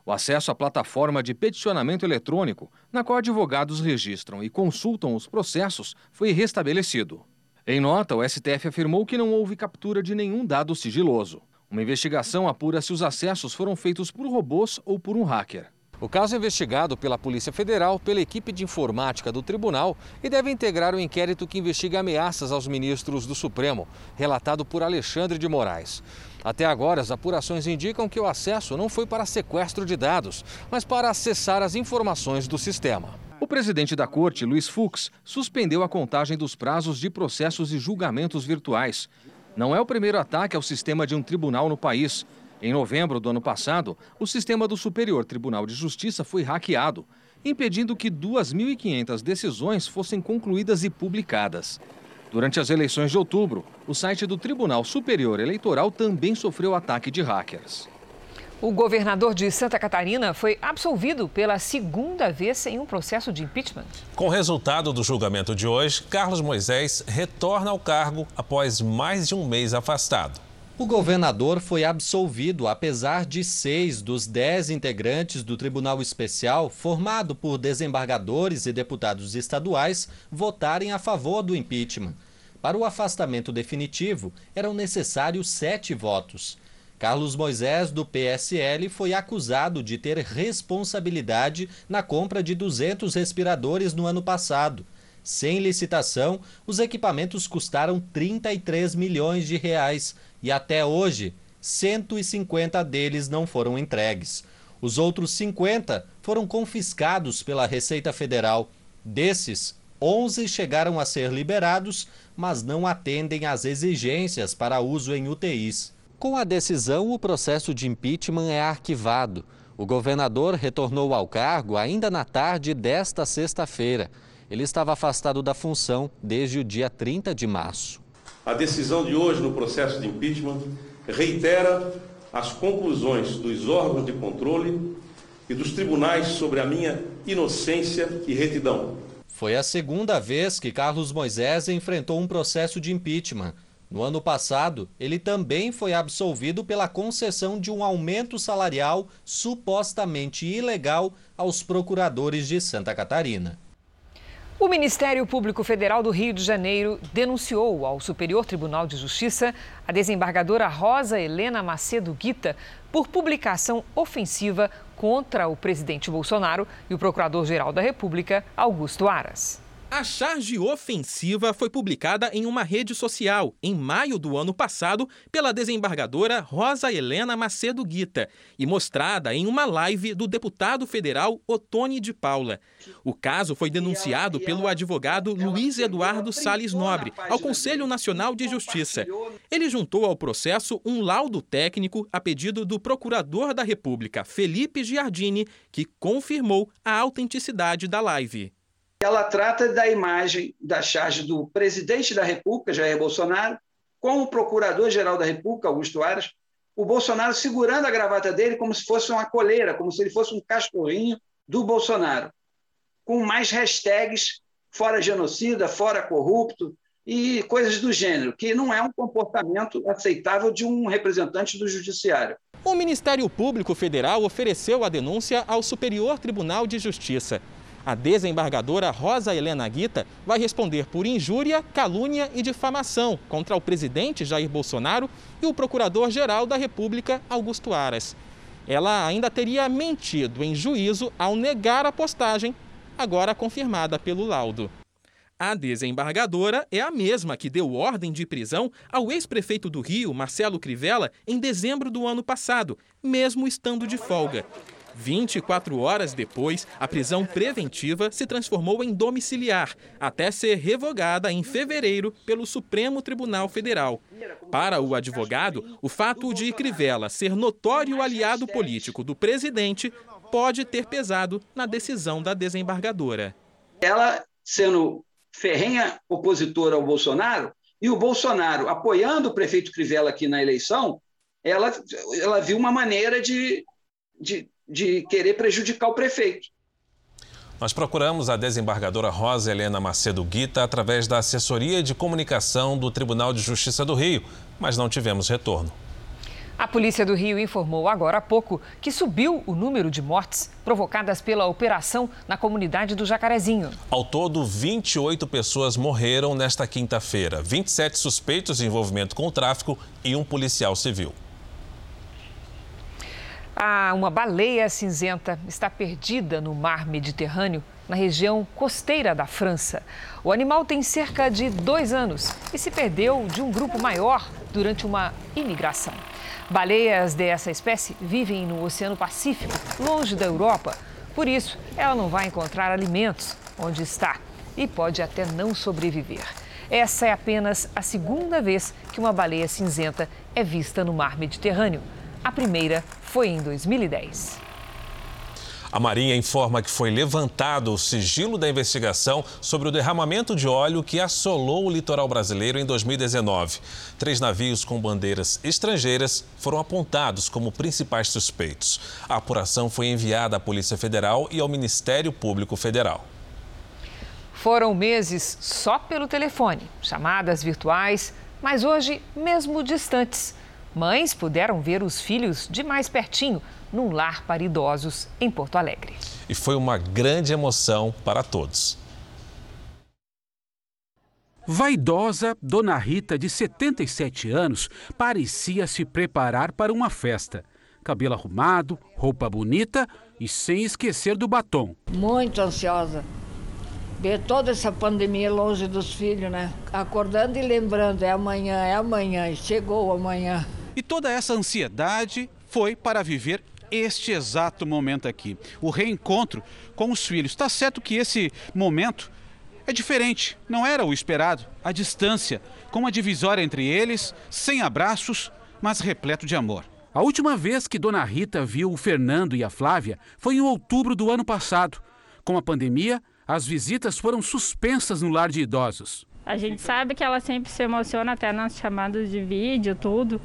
O acesso à plataforma de peticionamento eletrônico, na qual advogados registram e consultam os processos, foi restabelecido. Em nota, o STF afirmou que não houve captura de nenhum dado sigiloso. Uma investigação apura se os acessos foram feitos por robôs ou por um hacker. O caso é investigado pela Polícia Federal, pela equipe de informática do tribunal e deve integrar o inquérito que investiga ameaças aos ministros do Supremo, relatado por Alexandre de Moraes. Até agora, as apurações indicam que o acesso não foi para sequestro de dados, mas para acessar as informações do sistema. O presidente da corte, Luiz Fux, suspendeu a contagem dos prazos de processos e julgamentos virtuais. Não é o primeiro ataque ao sistema de um tribunal no país. Em novembro do ano passado, o sistema do Superior Tribunal de Justiça foi hackeado, impedindo que 2.500 decisões fossem concluídas e publicadas. Durante as eleições de outubro, o site do Tribunal Superior Eleitoral também sofreu ataque de hackers. O governador de Santa Catarina foi absolvido pela segunda vez em um processo de impeachment. Com o resultado do julgamento de hoje, Carlos Moisés retorna ao cargo após mais de um mês afastado. O governador foi absolvido apesar de seis dos dez integrantes do Tribunal Especial, formado por desembargadores e deputados estaduais, votarem a favor do impeachment. Para o afastamento definitivo, eram necessários sete votos. Carlos Moisés, do PSL, foi acusado de ter responsabilidade na compra de 200 respiradores no ano passado. Sem licitação, os equipamentos custaram 33 milhões de reais e até hoje 150 deles não foram entregues. Os outros 50 foram confiscados pela Receita Federal. Desses, 11 chegaram a ser liberados, mas não atendem às exigências para uso em UTIs. Com a decisão, o processo de impeachment é arquivado. O governador retornou ao cargo ainda na tarde desta sexta-feira. Ele estava afastado da função desde o dia 30 de março. A decisão de hoje no processo de impeachment reitera as conclusões dos órgãos de controle e dos tribunais sobre a minha inocência e retidão. Foi a segunda vez que Carlos Moisés enfrentou um processo de impeachment. No ano passado, ele também foi absolvido pela concessão de um aumento salarial supostamente ilegal aos procuradores de Santa Catarina. O Ministério Público Federal do Rio de Janeiro denunciou ao Superior Tribunal de Justiça a desembargadora Rosa Helena Macedo Guita por publicação ofensiva contra o presidente Bolsonaro e o Procurador-Geral da República, Augusto Aras. A charge ofensiva foi publicada em uma rede social em maio do ano passado pela desembargadora Rosa Helena Macedo Guita e mostrada em uma live do deputado federal Otone de Paula. O caso foi denunciado pelo advogado Luiz Eduardo Sales Nobre ao Conselho Nacional de Justiça. Ele juntou ao processo um laudo técnico a pedido do procurador da República, Felipe Giardini, que confirmou a autenticidade da live. Ela trata da imagem da charge do presidente da República, Jair Bolsonaro, com o procurador-geral da República, Augusto Aras, o Bolsonaro segurando a gravata dele como se fosse uma coleira, como se ele fosse um cachorrinho do Bolsonaro, com mais hashtags fora genocida, fora corrupto e coisas do gênero, que não é um comportamento aceitável de um representante do judiciário. O Ministério Público Federal ofereceu a denúncia ao Superior Tribunal de Justiça. A desembargadora Rosa Helena Guita vai responder por injúria, calúnia e difamação contra o presidente Jair Bolsonaro e o procurador-geral da República, Augusto Aras. Ela ainda teria mentido em juízo ao negar a postagem, agora confirmada pelo laudo. A desembargadora é a mesma que deu ordem de prisão ao ex-prefeito do Rio, Marcelo Crivella, em dezembro do ano passado, mesmo estando de folga. 24 horas depois, a prisão preventiva se transformou em domiciliar, até ser revogada em fevereiro pelo Supremo Tribunal Federal. Para o advogado, o fato de Crivella ser notório aliado político do presidente pode ter pesado na decisão da desembargadora. Ela, sendo ferrenha opositora ao Bolsonaro, e o Bolsonaro apoiando o prefeito Crivella aqui na eleição, ela, ela viu uma maneira de, de de querer prejudicar o prefeito. Nós procuramos a desembargadora Rosa Helena Macedo Guita através da assessoria de comunicação do Tribunal de Justiça do Rio, mas não tivemos retorno. A Polícia do Rio informou agora há pouco que subiu o número de mortes provocadas pela operação na comunidade do Jacarezinho. Ao todo, 28 pessoas morreram nesta quinta-feira, 27 suspeitos de envolvimento com o tráfico e um policial civil. Ah, uma baleia cinzenta está perdida no mar Mediterrâneo, na região costeira da França. O animal tem cerca de dois anos e se perdeu de um grupo maior durante uma imigração. Baleias dessa espécie vivem no Oceano Pacífico, longe da Europa. Por isso, ela não vai encontrar alimentos onde está e pode até não sobreviver. Essa é apenas a segunda vez que uma baleia cinzenta é vista no mar Mediterrâneo. A primeira foi em 2010. A Marinha informa que foi levantado o sigilo da investigação sobre o derramamento de óleo que assolou o litoral brasileiro em 2019. Três navios com bandeiras estrangeiras foram apontados como principais suspeitos. A apuração foi enviada à Polícia Federal e ao Ministério Público Federal. Foram meses só pelo telefone, chamadas virtuais, mas hoje, mesmo distantes, Mães puderam ver os filhos de mais pertinho num lar para idosos em Porto Alegre. E foi uma grande emoção para todos. Vaidosa, Dona Rita, de 77 anos, parecia se preparar para uma festa. Cabelo arrumado, roupa bonita e sem esquecer do batom. Muito ansiosa. Ver toda essa pandemia longe dos filhos, né? Acordando e lembrando, é amanhã, é amanhã, e chegou amanhã. E toda essa ansiedade foi para viver este exato momento aqui, o reencontro com os filhos. Está certo que esse momento é diferente, não era o esperado, a distância, com uma divisória entre eles, sem abraços, mas repleto de amor. A última vez que Dona Rita viu o Fernando e a Flávia foi em outubro do ano passado. Com a pandemia, as visitas foram suspensas no lar de idosos. A gente sabe que ela sempre se emociona até nas chamadas de vídeo, tudo.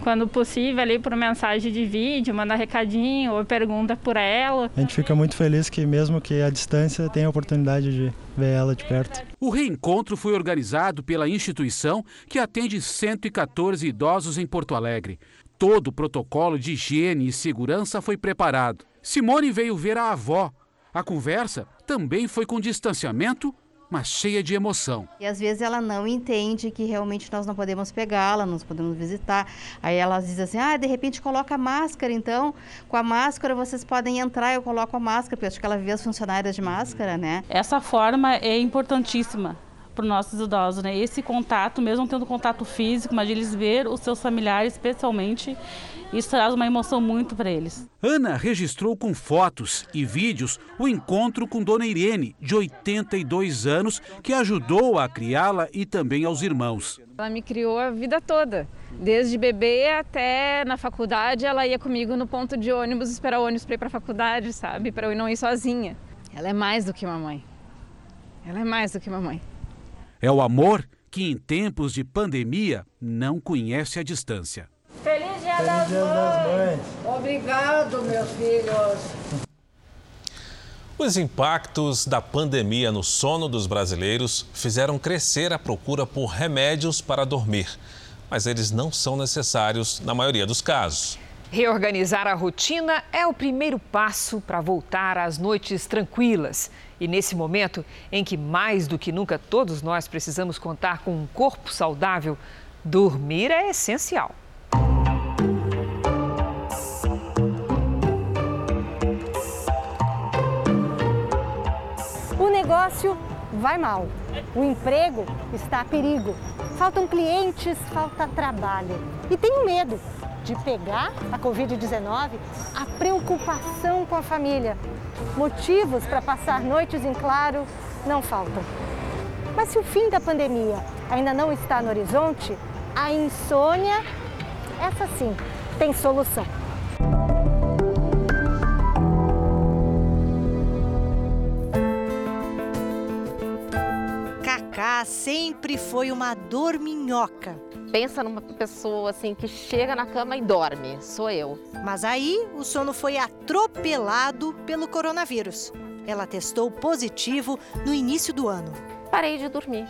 Quando possível, ali por mensagem de vídeo, manda recadinho ou pergunta por ela. A gente fica muito feliz que, mesmo que à distância, tenha a oportunidade de ver ela de perto. O reencontro foi organizado pela instituição que atende 114 idosos em Porto Alegre. Todo o protocolo de higiene e segurança foi preparado. Simone veio ver a avó. A conversa também foi com distanciamento mas cheia de emoção. E às vezes ela não entende que realmente nós não podemos pegá-la, não podemos visitar. Aí ela diz assim: ah, de repente coloca a máscara, então. Com a máscara vocês podem entrar, eu coloco a máscara, porque acho que ela vê as funcionárias de máscara, né? Essa forma é importantíssima para os nossos idosos, né? Esse contato, mesmo tendo contato físico, mas de eles ver os seus familiares, especialmente, isso traz uma emoção muito para eles. Ana registrou com fotos e vídeos o encontro com Dona Irene, de 82 anos, que ajudou a criá-la e também aos irmãos. Ela me criou a vida toda. Desde bebê até na faculdade, ela ia comigo no ponto de ônibus esperar o ônibus para ir para a faculdade, sabe? Para eu não ir sozinha. Ela é mais do que mamãe. Ela é mais do que mamãe. É o amor que, em tempos de pandemia, não conhece a distância. Feliz Dia, Feliz das, Dia mães. das Mães! Obrigado, meus filhos! Os impactos da pandemia no sono dos brasileiros fizeram crescer a procura por remédios para dormir. Mas eles não são necessários na maioria dos casos. Reorganizar a rotina é o primeiro passo para voltar às noites tranquilas. E nesse momento em que mais do que nunca todos nós precisamos contar com um corpo saudável, dormir é essencial. O negócio vai mal. O emprego está a perigo. Faltam clientes, falta trabalho. E tenho medo de pegar a Covid-19, a preocupação com a família. Motivos para passar noites em claro não faltam. Mas se o fim da pandemia ainda não está no horizonte, a insônia, essa sim, tem solução. Cacá sempre foi uma dorminhoca pensa numa pessoa assim que chega na cama e dorme. Sou eu. Mas aí o sono foi atropelado pelo coronavírus. Ela testou positivo no início do ano. Parei de dormir.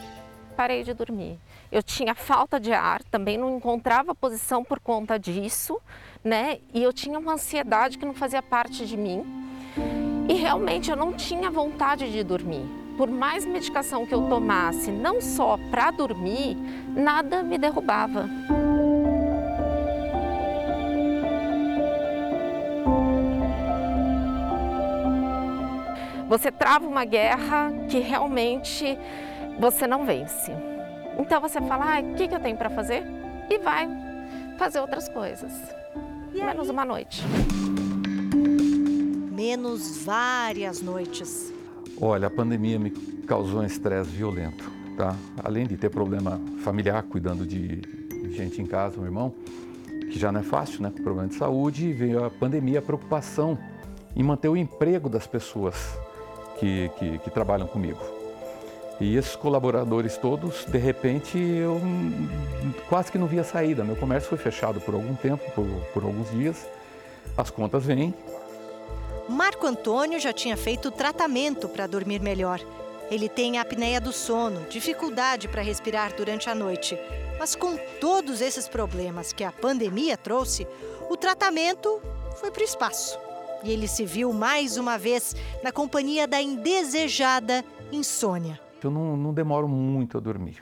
Parei de dormir. Eu tinha falta de ar, também não encontrava posição por conta disso, né? E eu tinha uma ansiedade que não fazia parte de mim. E realmente eu não tinha vontade de dormir por mais medicação que eu tomasse, não só para dormir, nada me derrubava. Você trava uma guerra que realmente você não vence. Então você fala, ah, o que, que eu tenho para fazer? E vai fazer outras coisas. Menos uma noite. Menos várias noites. Olha, a pandemia me causou um estresse violento, tá? Além de ter problema familiar, cuidando de gente em casa, um irmão, que já não é fácil, né? Com problema de saúde, veio a pandemia, a preocupação em manter o emprego das pessoas que, que, que trabalham comigo. E esses colaboradores todos, de repente, eu quase que não via saída. Meu comércio foi fechado por algum tempo, por, por alguns dias. As contas vêm, Marco Antônio já tinha feito tratamento para dormir melhor. Ele tem apneia do sono, dificuldade para respirar durante a noite. Mas com todos esses problemas que a pandemia trouxe, o tratamento foi para o espaço. E ele se viu mais uma vez na companhia da indesejada insônia. Eu não, não demoro muito a dormir.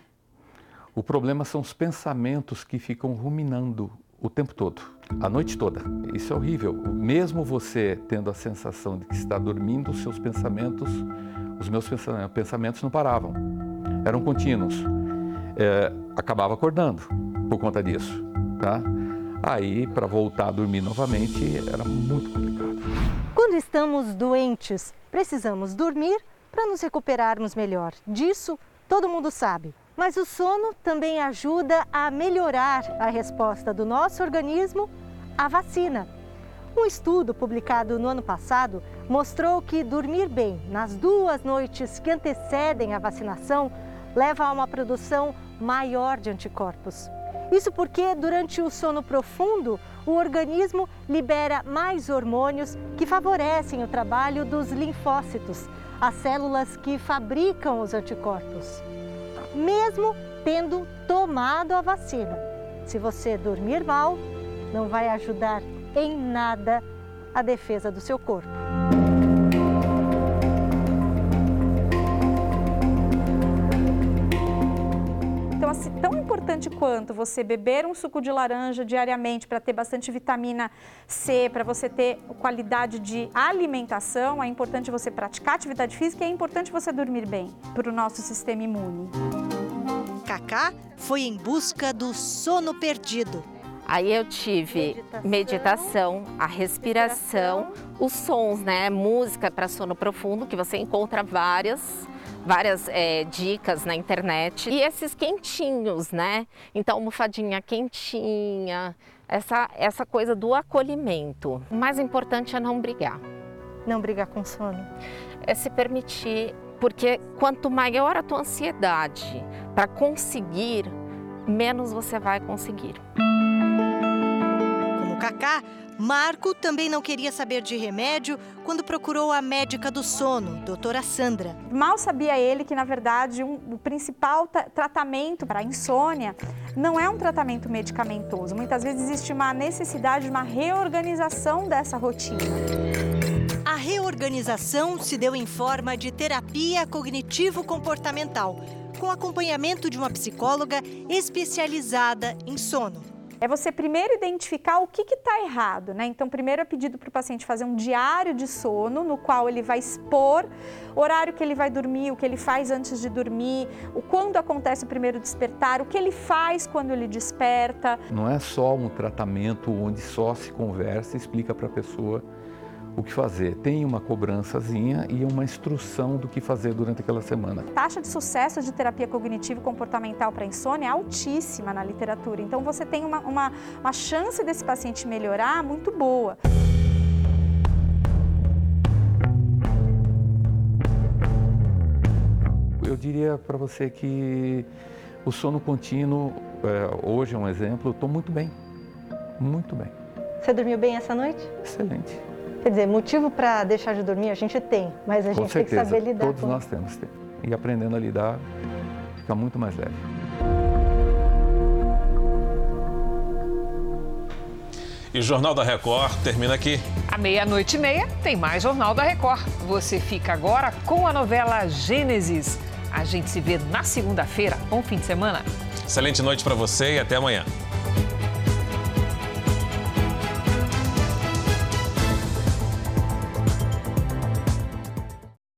O problema são os pensamentos que ficam ruminando o tempo todo, a noite toda. Isso é horrível. Mesmo você tendo a sensação de que está dormindo, os seus pensamentos, os meus pensamentos não paravam. Eram contínuos. É, acabava acordando por conta disso, tá? Aí, para voltar a dormir novamente, era muito complicado. Quando estamos doentes, precisamos dormir para nos recuperarmos melhor. Disso todo mundo sabe. Mas o sono também ajuda a melhorar a resposta do nosso organismo a vacina. Um estudo publicado no ano passado mostrou que dormir bem nas duas noites que antecedem a vacinação leva a uma produção maior de anticorpos. Isso porque, durante o sono profundo, o organismo libera mais hormônios que favorecem o trabalho dos linfócitos, as células que fabricam os anticorpos. Mesmo tendo tomado a vacina, se você dormir mal, não vai ajudar em nada a defesa do seu corpo. Então, assim, tão importante quanto você beber um suco de laranja diariamente para ter bastante vitamina C, para você ter qualidade de alimentação, é importante você praticar atividade física e é importante você dormir bem para o nosso sistema imune. Cacá foi em busca do sono perdido. Aí eu tive meditação, meditação a respiração, os sons, né? Música para sono profundo, que você encontra várias várias é, dicas na internet. E esses quentinhos, né? Então, almofadinha quentinha, essa, essa coisa do acolhimento. O mais importante é não brigar. Não brigar com sono? É se permitir, porque quanto maior a tua ansiedade para conseguir, menos você vai conseguir. Como o Cacá, Marco também não queria saber de remédio quando procurou a médica do sono, doutora Sandra. Mal sabia ele que, na verdade, um, o principal tratamento para a insônia não é um tratamento medicamentoso. Muitas vezes existe uma necessidade de uma reorganização dessa rotina. Reorganização se deu em forma de terapia cognitivo-comportamental, com acompanhamento de uma psicóloga especializada em sono é você primeiro identificar o que está errado, né? Então, primeiro é pedido para o paciente fazer um diário de sono, no qual ele vai expor o horário que ele vai dormir, o que ele faz antes de dormir, o quando acontece o primeiro despertar, o que ele faz quando ele desperta. Não é só um tratamento onde só se conversa e explica para a pessoa o que fazer. Tem uma cobrançazinha e uma instrução do que fazer durante aquela semana. A taxa de sucesso de terapia cognitivo comportamental para insônia é altíssima na literatura. Então você tem uma, uma, uma chance desse paciente melhorar muito boa. Eu diria para você que o sono contínuo, é, hoje é um exemplo, estou muito bem, muito bem. Você dormiu bem essa noite? Excelente. Quer dizer, motivo para deixar de dormir a gente tem, mas a com gente certeza, tem que saber lidar todos com nós temos. E aprendendo a lidar, fica muito mais leve. E o Jornal da Record termina aqui. À meia-noite e meia tem mais Jornal da Record. Você fica agora com a novela Gênesis. A gente se vê na segunda-feira. Bom fim de semana. Excelente noite para você e até amanhã.